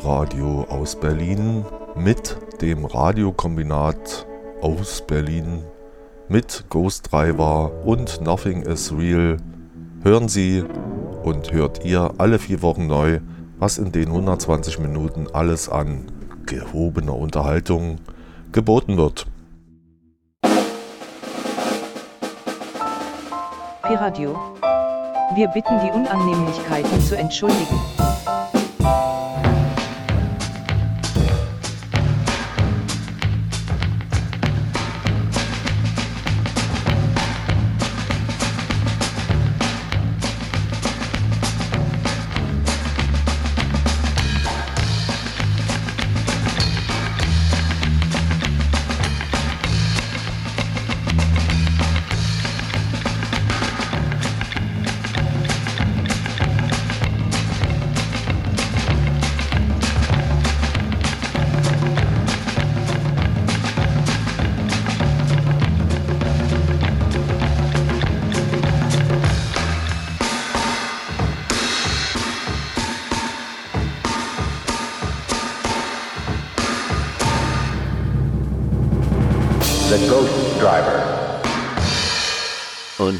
Pi-Radio aus Berlin mit dem Radiokombinat aus Berlin mit Ghost Driver und Nothing is Real hören Sie und hört ihr alle vier Wochen neu, was in den 120 Minuten alles an gehobener Unterhaltung geboten wird. Piradio. Wir bitten die Unannehmlichkeiten zu entschuldigen.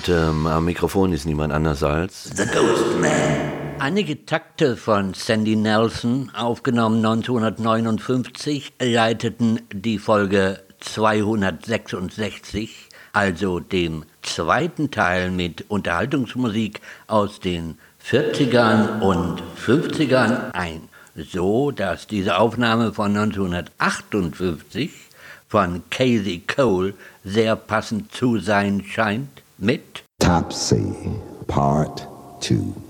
Und ähm, am Mikrofon ist niemand anders als The Ghost Man. Einige Takte von Sandy Nelson, aufgenommen 1959, leiteten die Folge 266, also dem zweiten Teil mit Unterhaltungsmusik aus den 40ern und 50ern ein, so dass diese Aufnahme von 1958 von Casey Cole sehr passend zu sein scheint mit Topsy Part 2.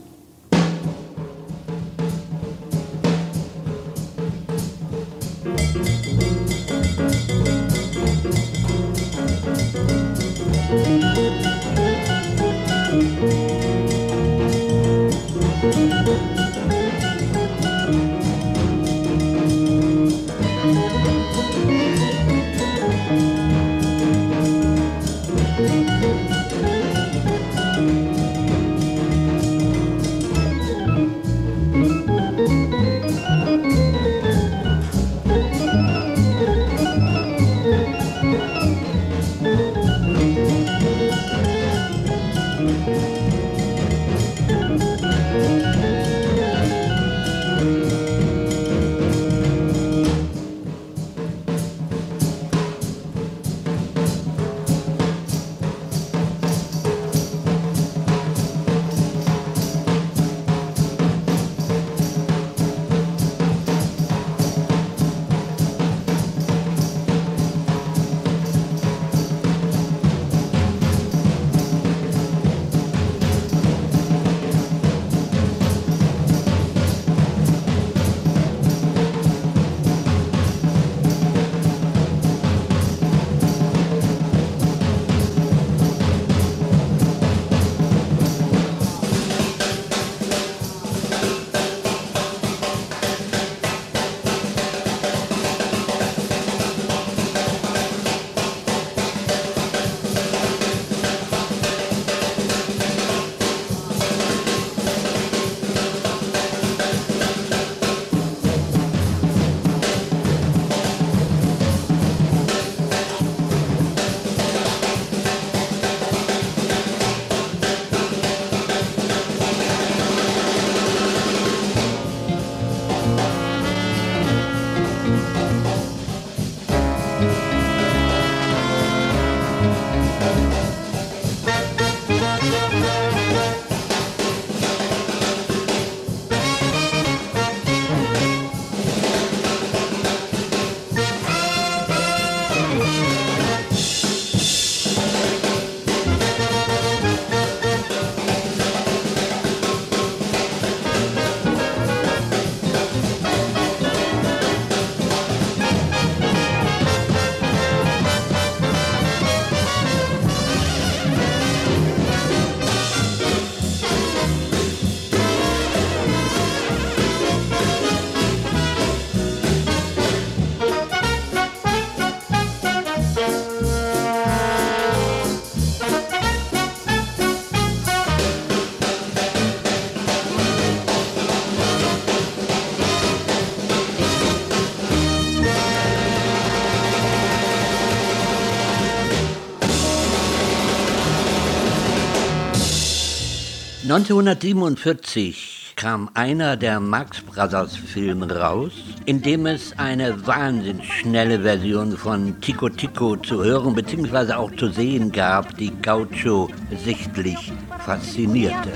1947 kam einer der Max Brothers Filme raus, in dem es eine wahnsinnig schnelle Version von Tico Tico zu hören bzw. auch zu sehen gab, die Gaucho sichtlich faszinierte.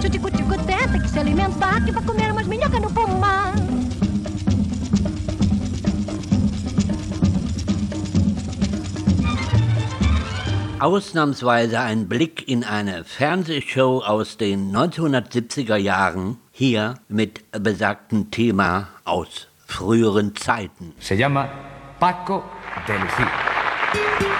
Tico, tico, teta, que se alimenta, que vai comer Ausnahmsweise ein Blick in eine Fernsehshow aus den 1970er Jahren, hier mit besagtem Thema aus früheren Zeiten. Se llama Paco de Lucía.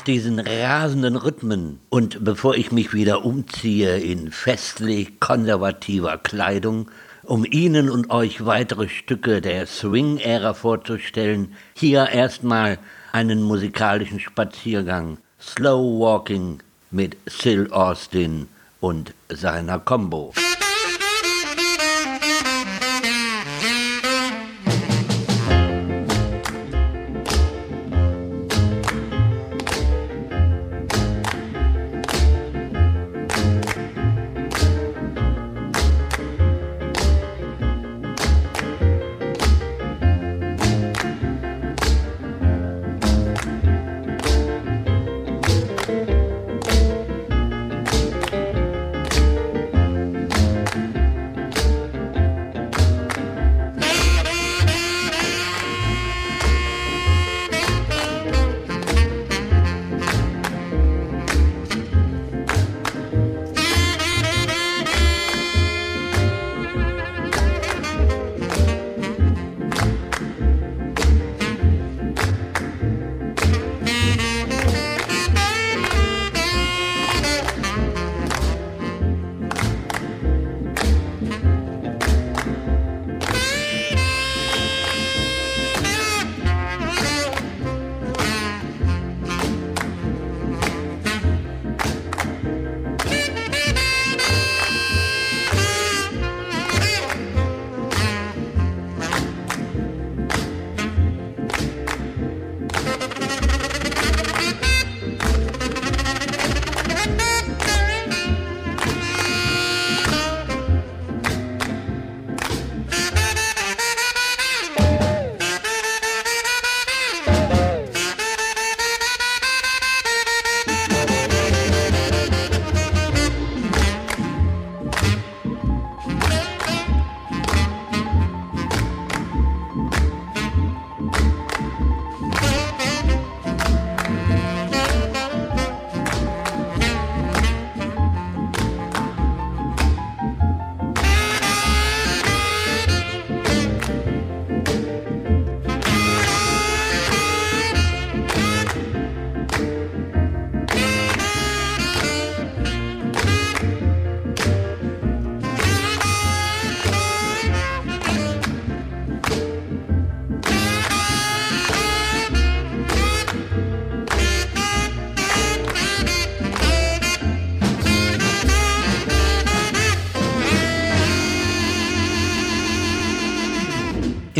Nach diesen rasenden Rhythmen und bevor ich mich wieder umziehe in festlich konservativer Kleidung, um Ihnen und euch weitere Stücke der Swing-Ära vorzustellen, hier erstmal einen musikalischen Spaziergang. Slow Walking mit Sil Austin und seiner Combo.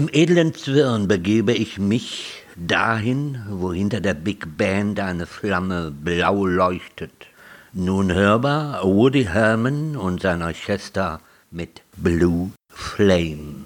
Edlen Zwirn begebe ich mich dahin, wo hinter der Big Band eine Flamme blau leuchtet. Nun hörbar Woody Herman und sein Orchester mit Blue Flame.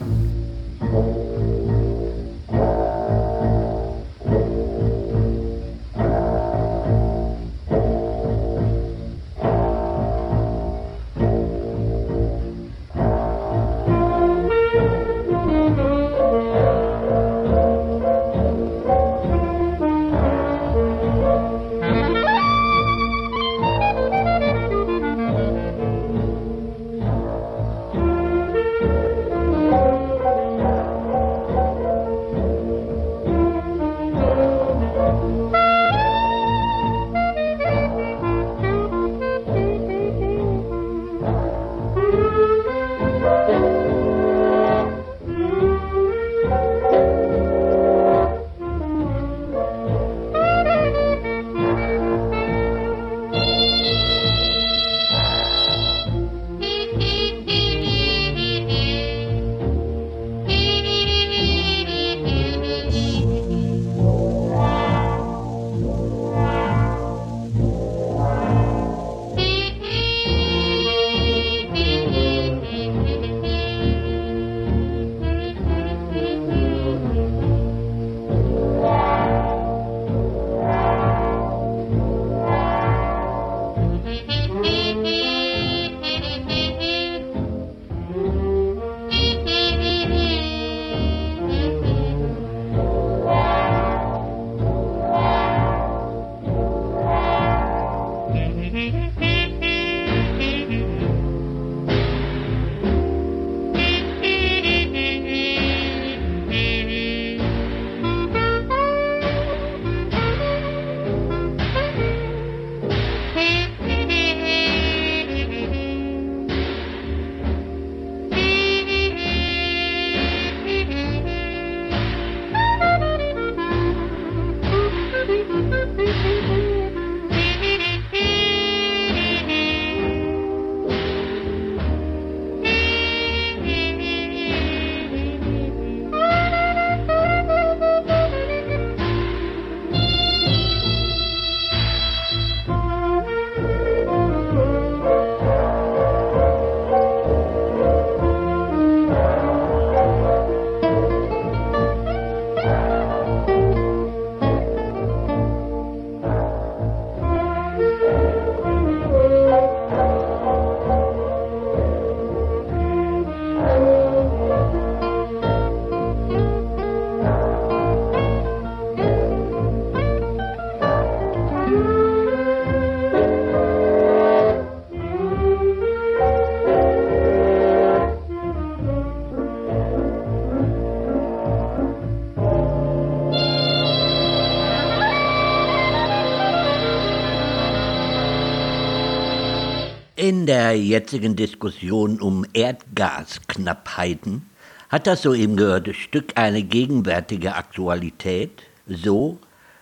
In der jetzigen Diskussion um Erdgasknappheiten hat das soeben gehörte Stück eine gegenwärtige Aktualität, so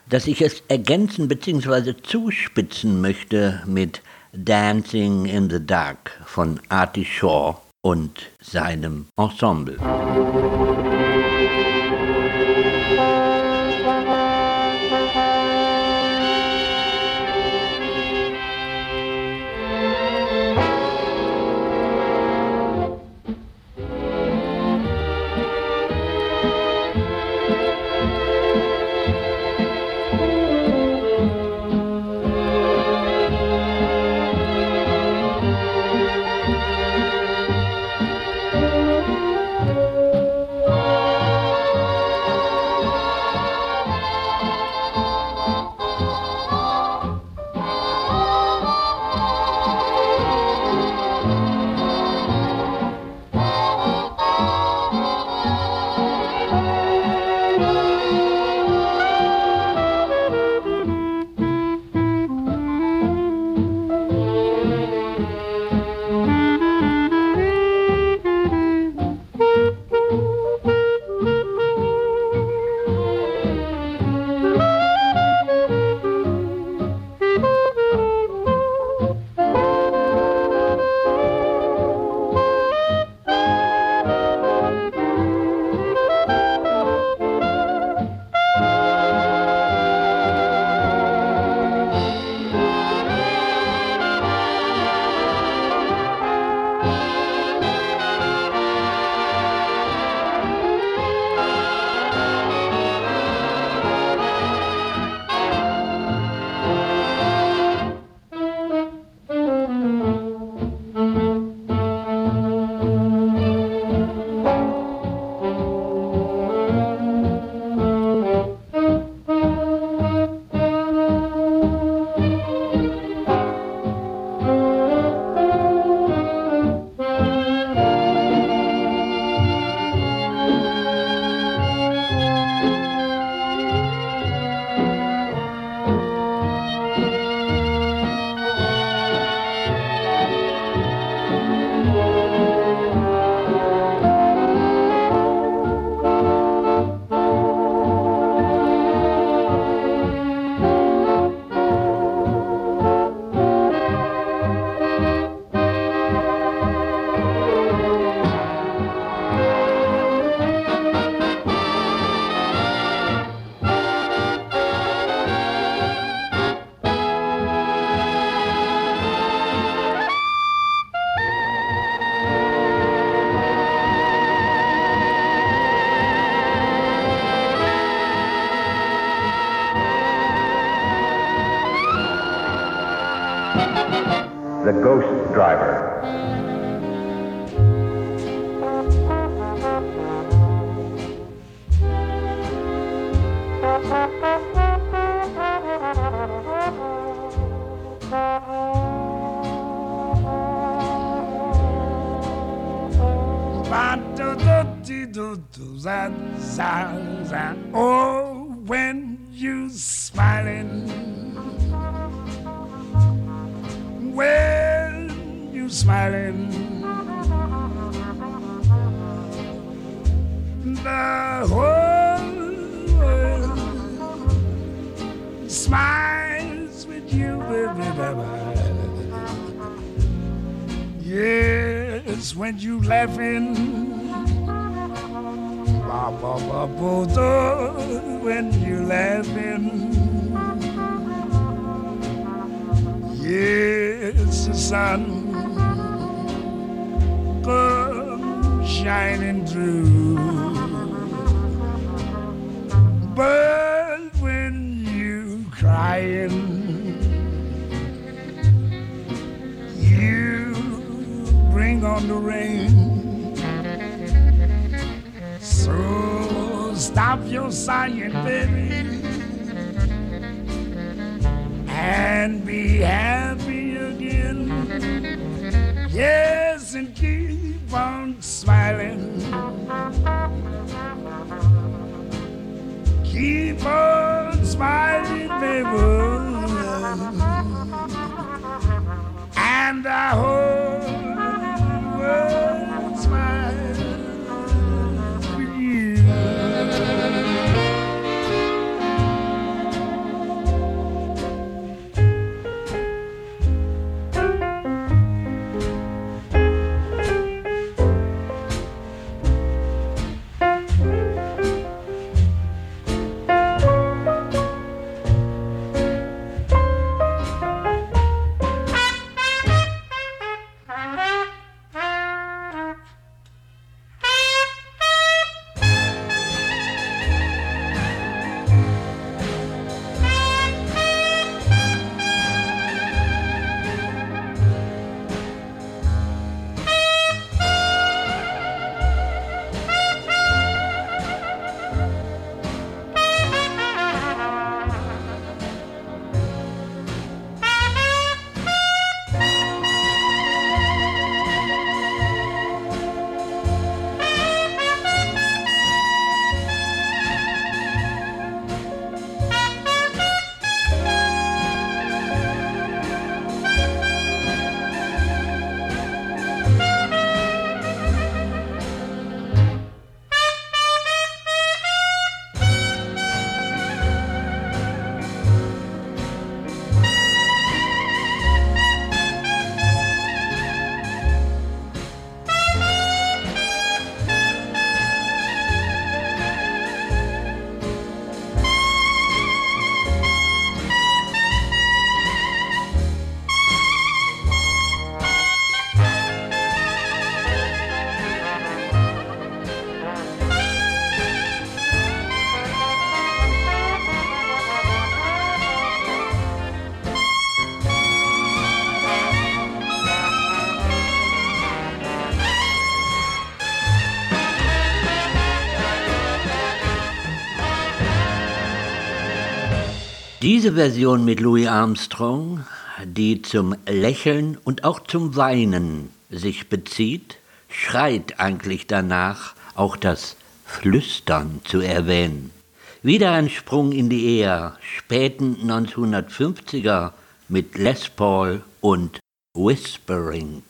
dass ich es ergänzen bzw. zuspitzen möchte mit Dancing in the Dark von Artie Shaw und seinem Ensemble. Smiles with you. Yes, when you laughing when you're laughing. Yes, the sun comes shining through. But when you crying, on the rain. So stop your sighing, baby, and be happy again. Yes, and keep on smiling. Keep on smiling, baby. And I hope Diese Version mit Louis Armstrong, die zum Lächeln und auch zum Weinen sich bezieht, schreit eigentlich danach, auch das Flüstern zu erwähnen. Wieder ein Sprung in die eher späten 1950er mit Les Paul und Whispering.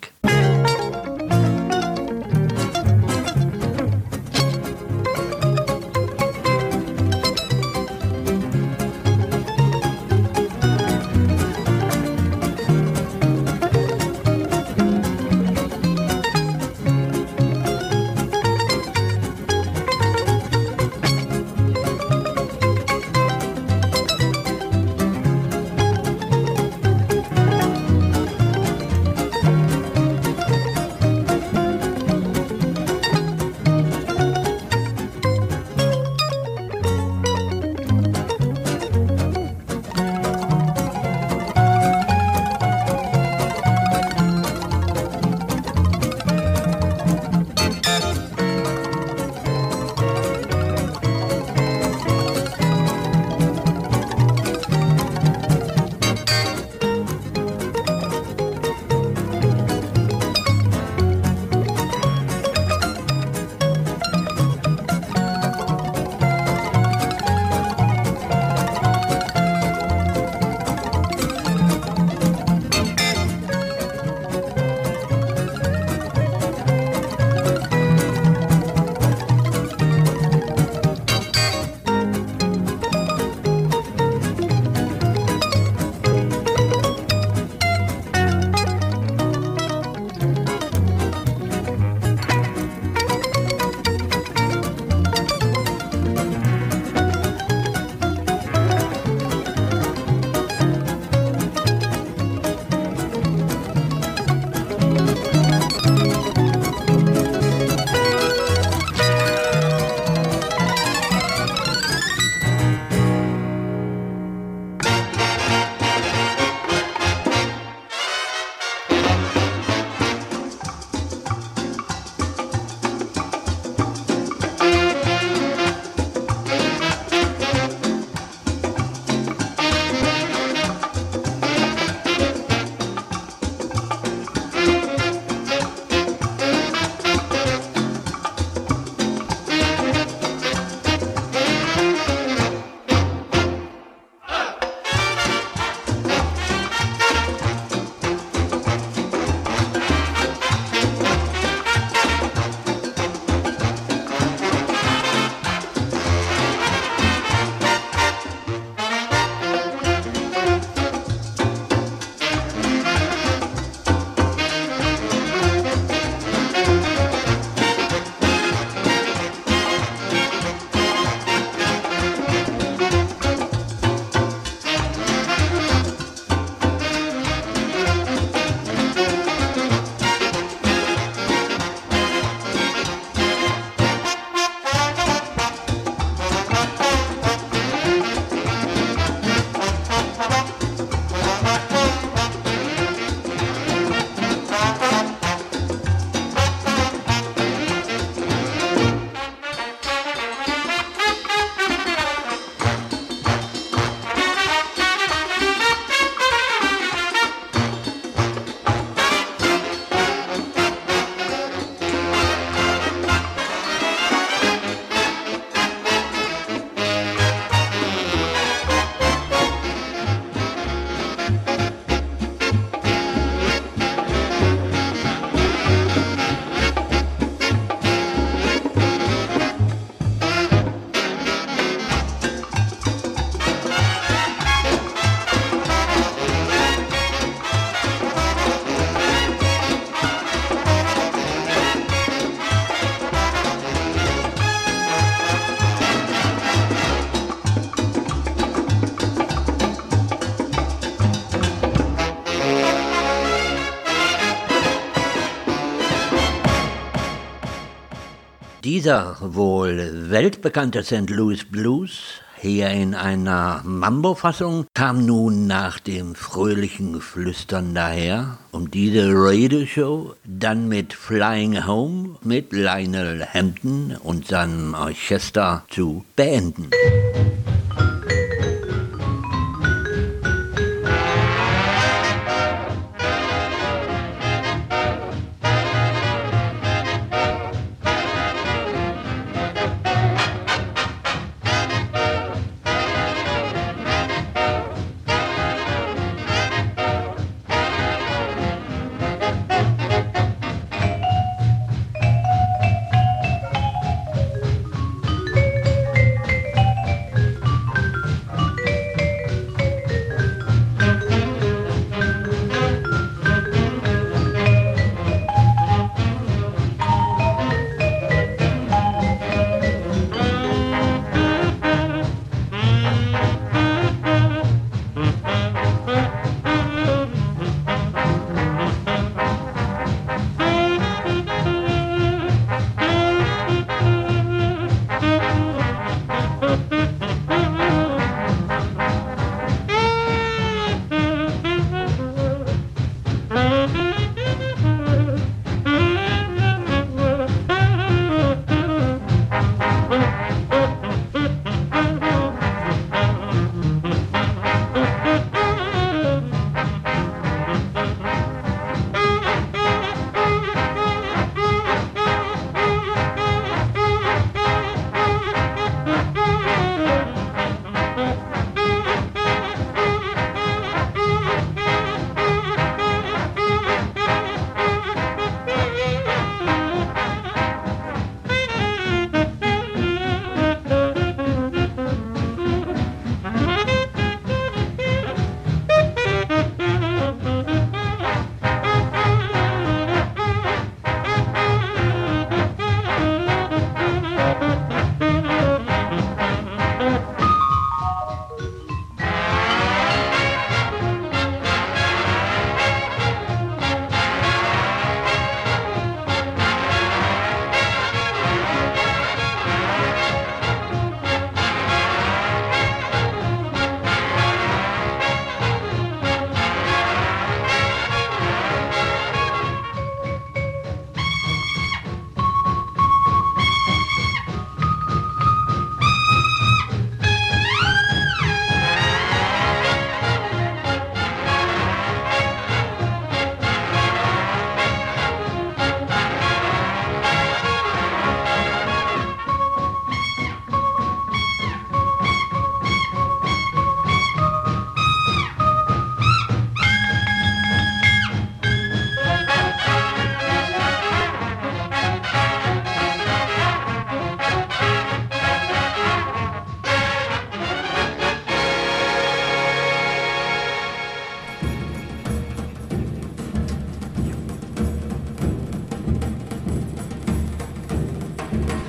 Dieser wohl weltbekannte St. Louis Blues, hier in einer Mambo-Fassung, kam nun nach dem fröhlichen Flüstern daher, um diese Radio-Show dann mit Flying Home mit Lionel Hampton und seinem Orchester zu beenden.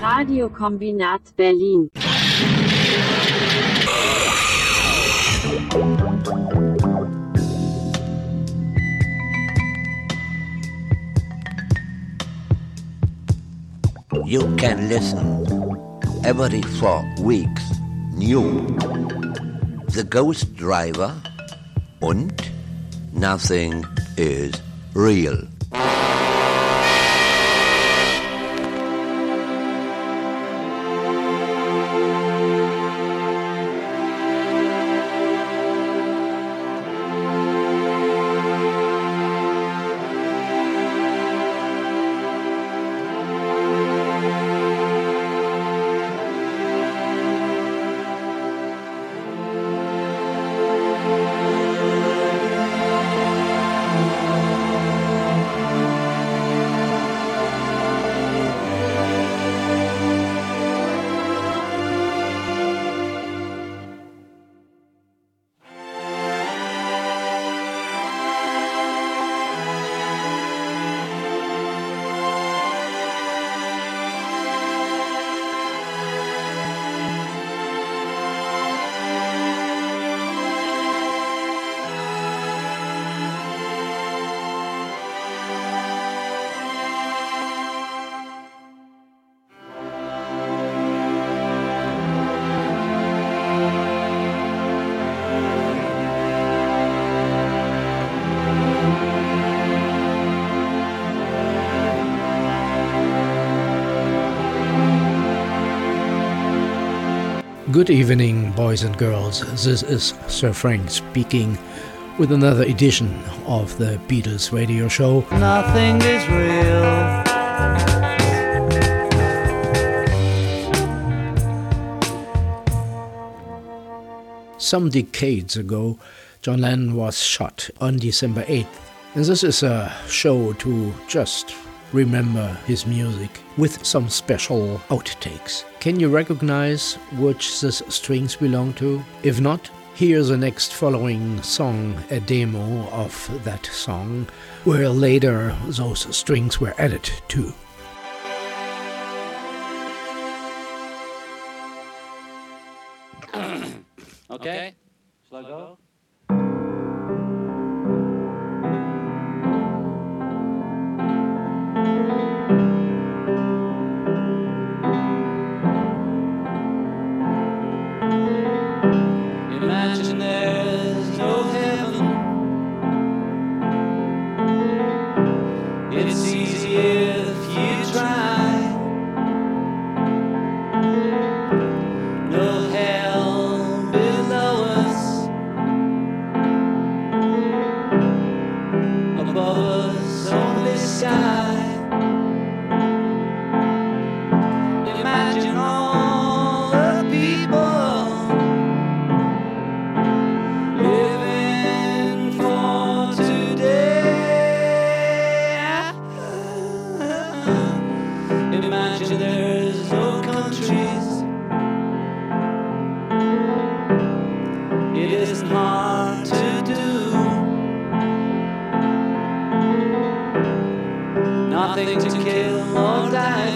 Radiokombinat Berlin. You can listen every four weeks new The Ghostdriver und Nothing is Real. Good evening, boys and girls. This is Sir Frank speaking with another edition of the Beatles radio show. Nothing is real. Some decades ago, John Lennon was shot on December 8th. And this is a show to just remember his music with some special outtakes. Can you recognize which these strings belong to? If not, here's the next following song, a demo of that song, where later those strings were added to. okay? Shall I go? Nothing to kill or die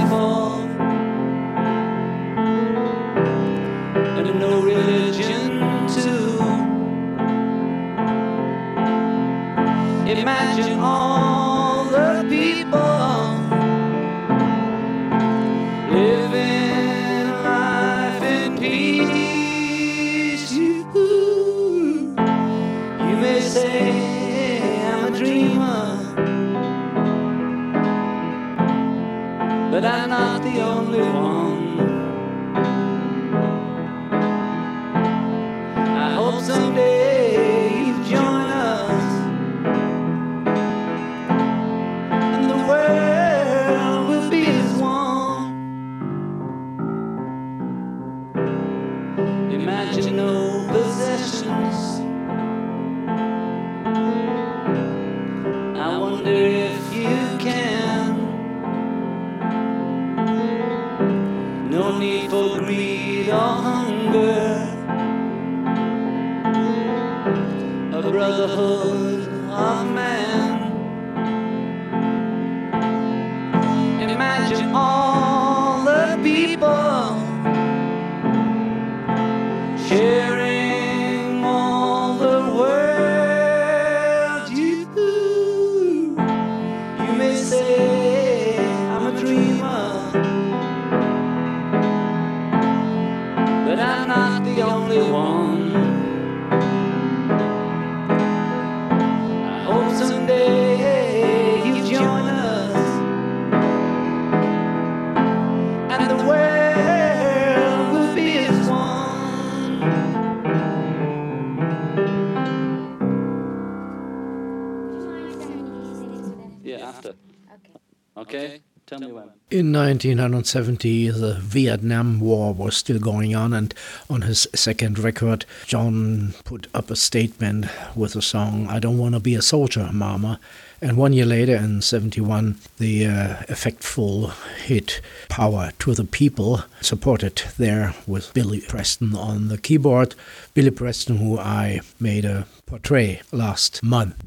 In 1970, the Vietnam War was still going on, and on his second record, John put up a statement with the song I Don't Want to Be a Soldier, Mama. And one year later, in 71, the uh, effectful hit Power to the People, supported there with Billy Preston on the keyboard. Billy Preston, who I made a portrait last month.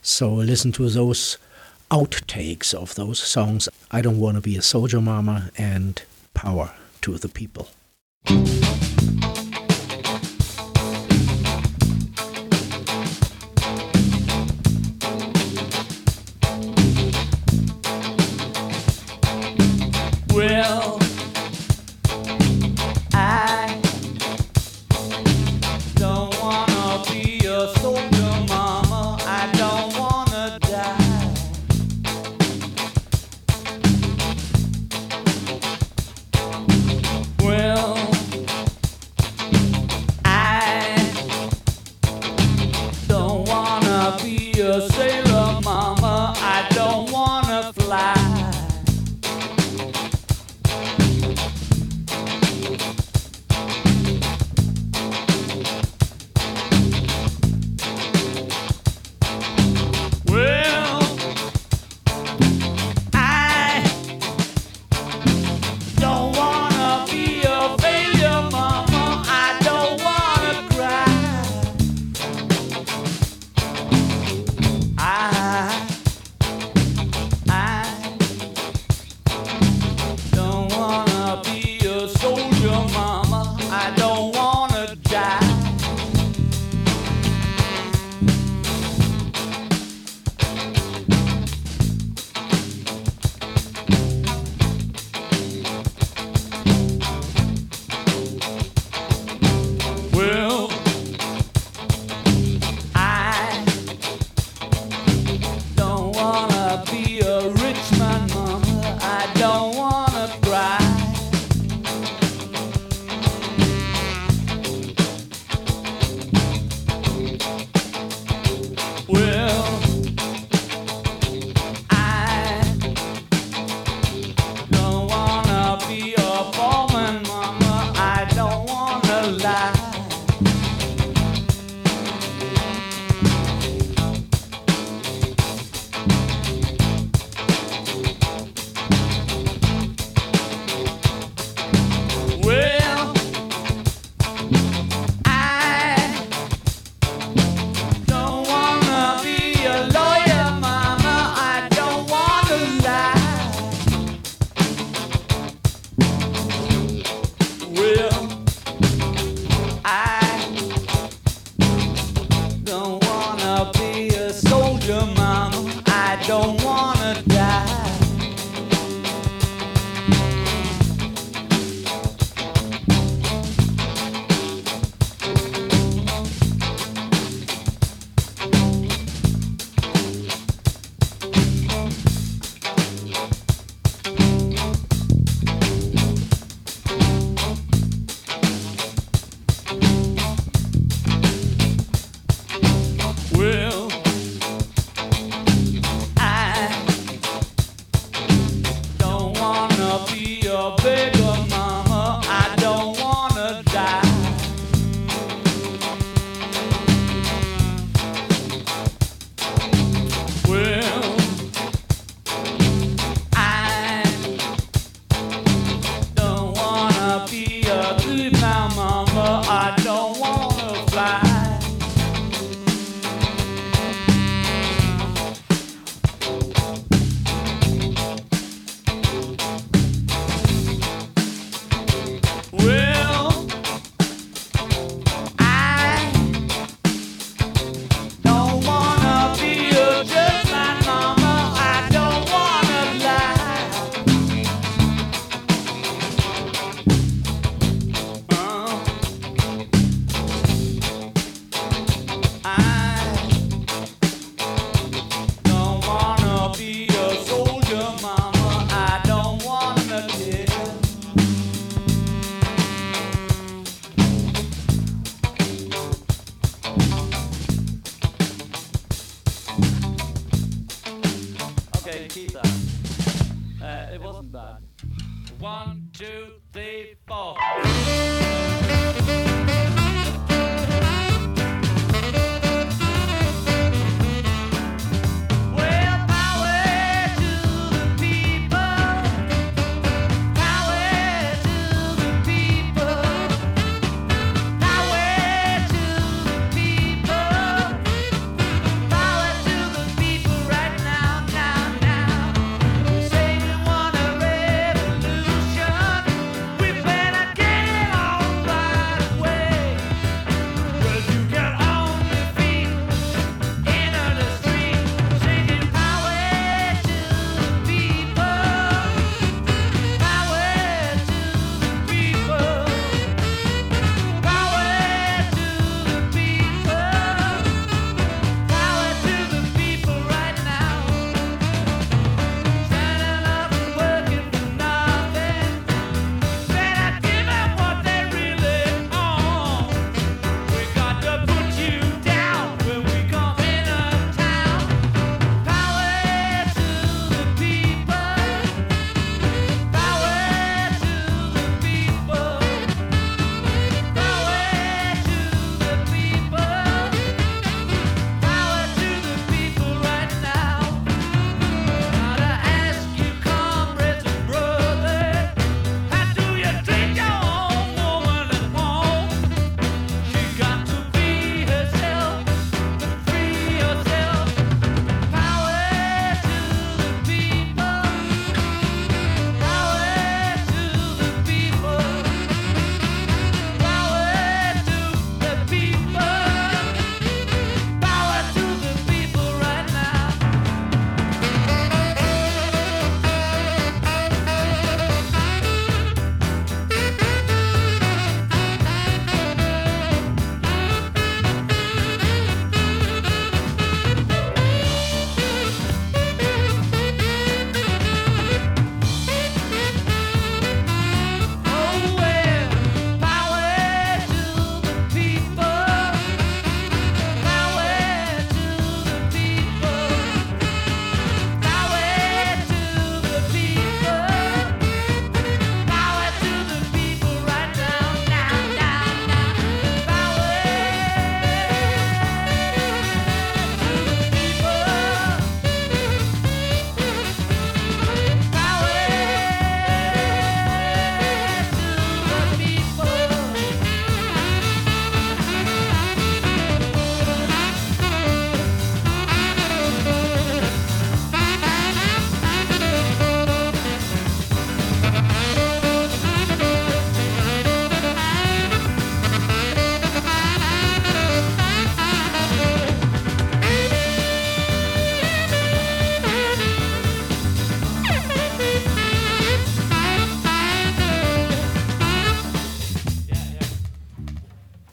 So listen to those outtakes of those songs I Don't Want to Be a Soldier Mama and Power to the People.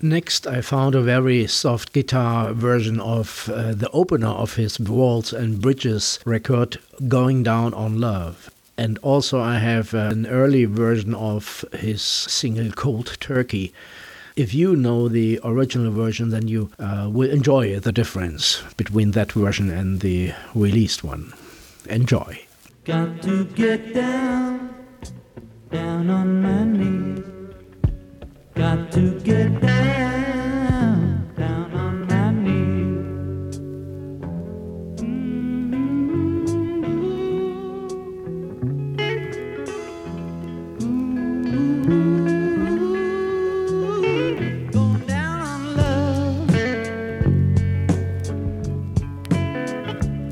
next, I found a very soft guitar version of uh, the opener of his Walls and Bridges record, Going Down on Love. And also, I have uh, an early version of his single Cold Turkey. If you know the original version, then you uh, will enjoy the difference between that version and the released one. Enjoy. Got to get down, down on my knees. Got to get down, down on my knees. Going down on love.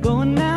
Going down.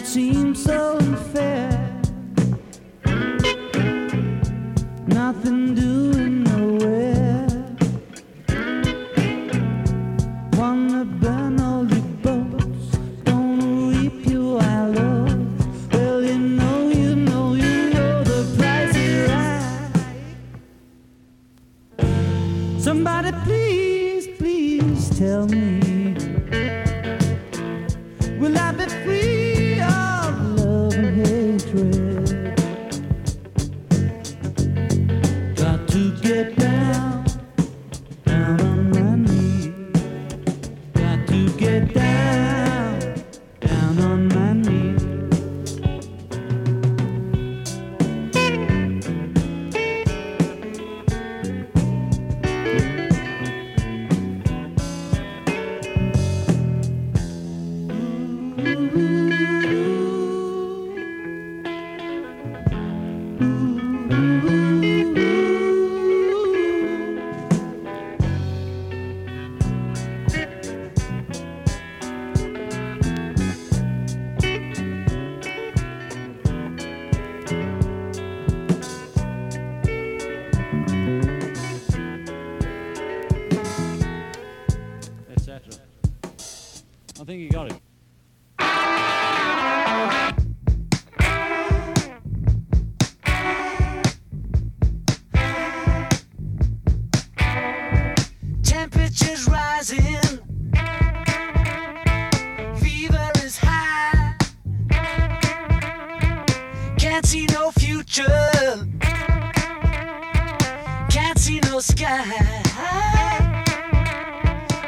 it seems so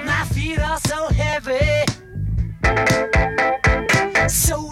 My feet are so heavy. So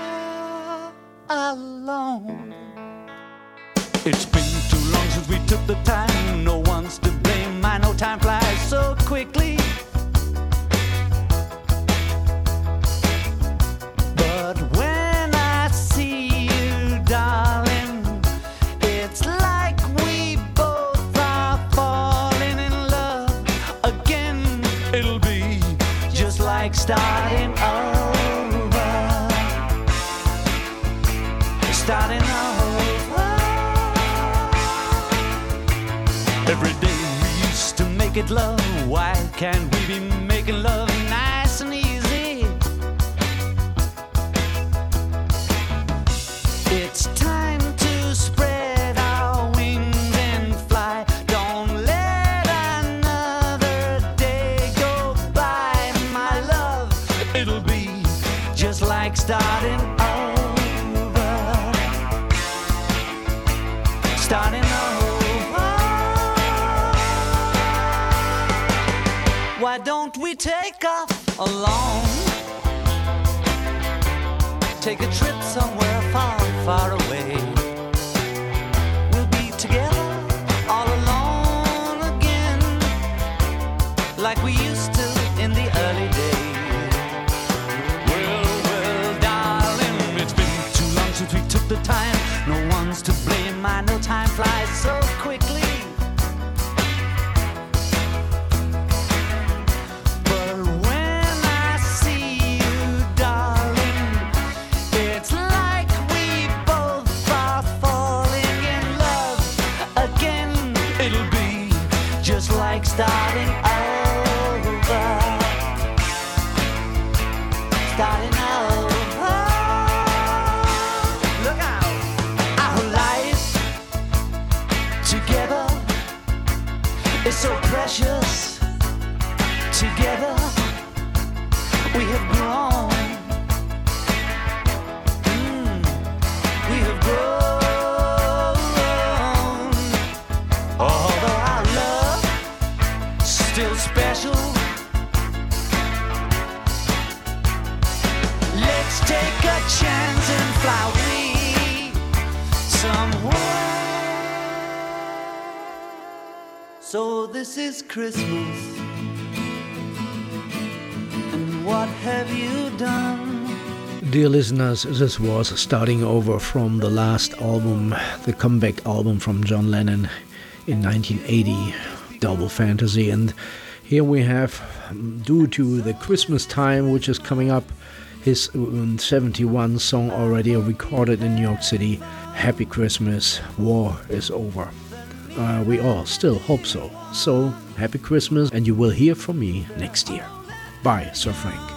alone. It's been too long since we took the time. No one's to blame. I know time flies so quickly. can be. Is so precious. Together we have grown. Mm, we have grown. Although our love still special. Let's take a chance and fly somewhere. So this is Christmas. And what have you done? Dear listeners, this was starting over from the last album, the comeback album from John Lennon in 1980, Double Fantasy. And here we have, due to the Christmas time which is coming up, his um, 71 song already recorded in New York City Happy Christmas, War is Over. Uh, we all still hope so. So, Happy Christmas, and you will hear from me next year. Bye, Sir Frank.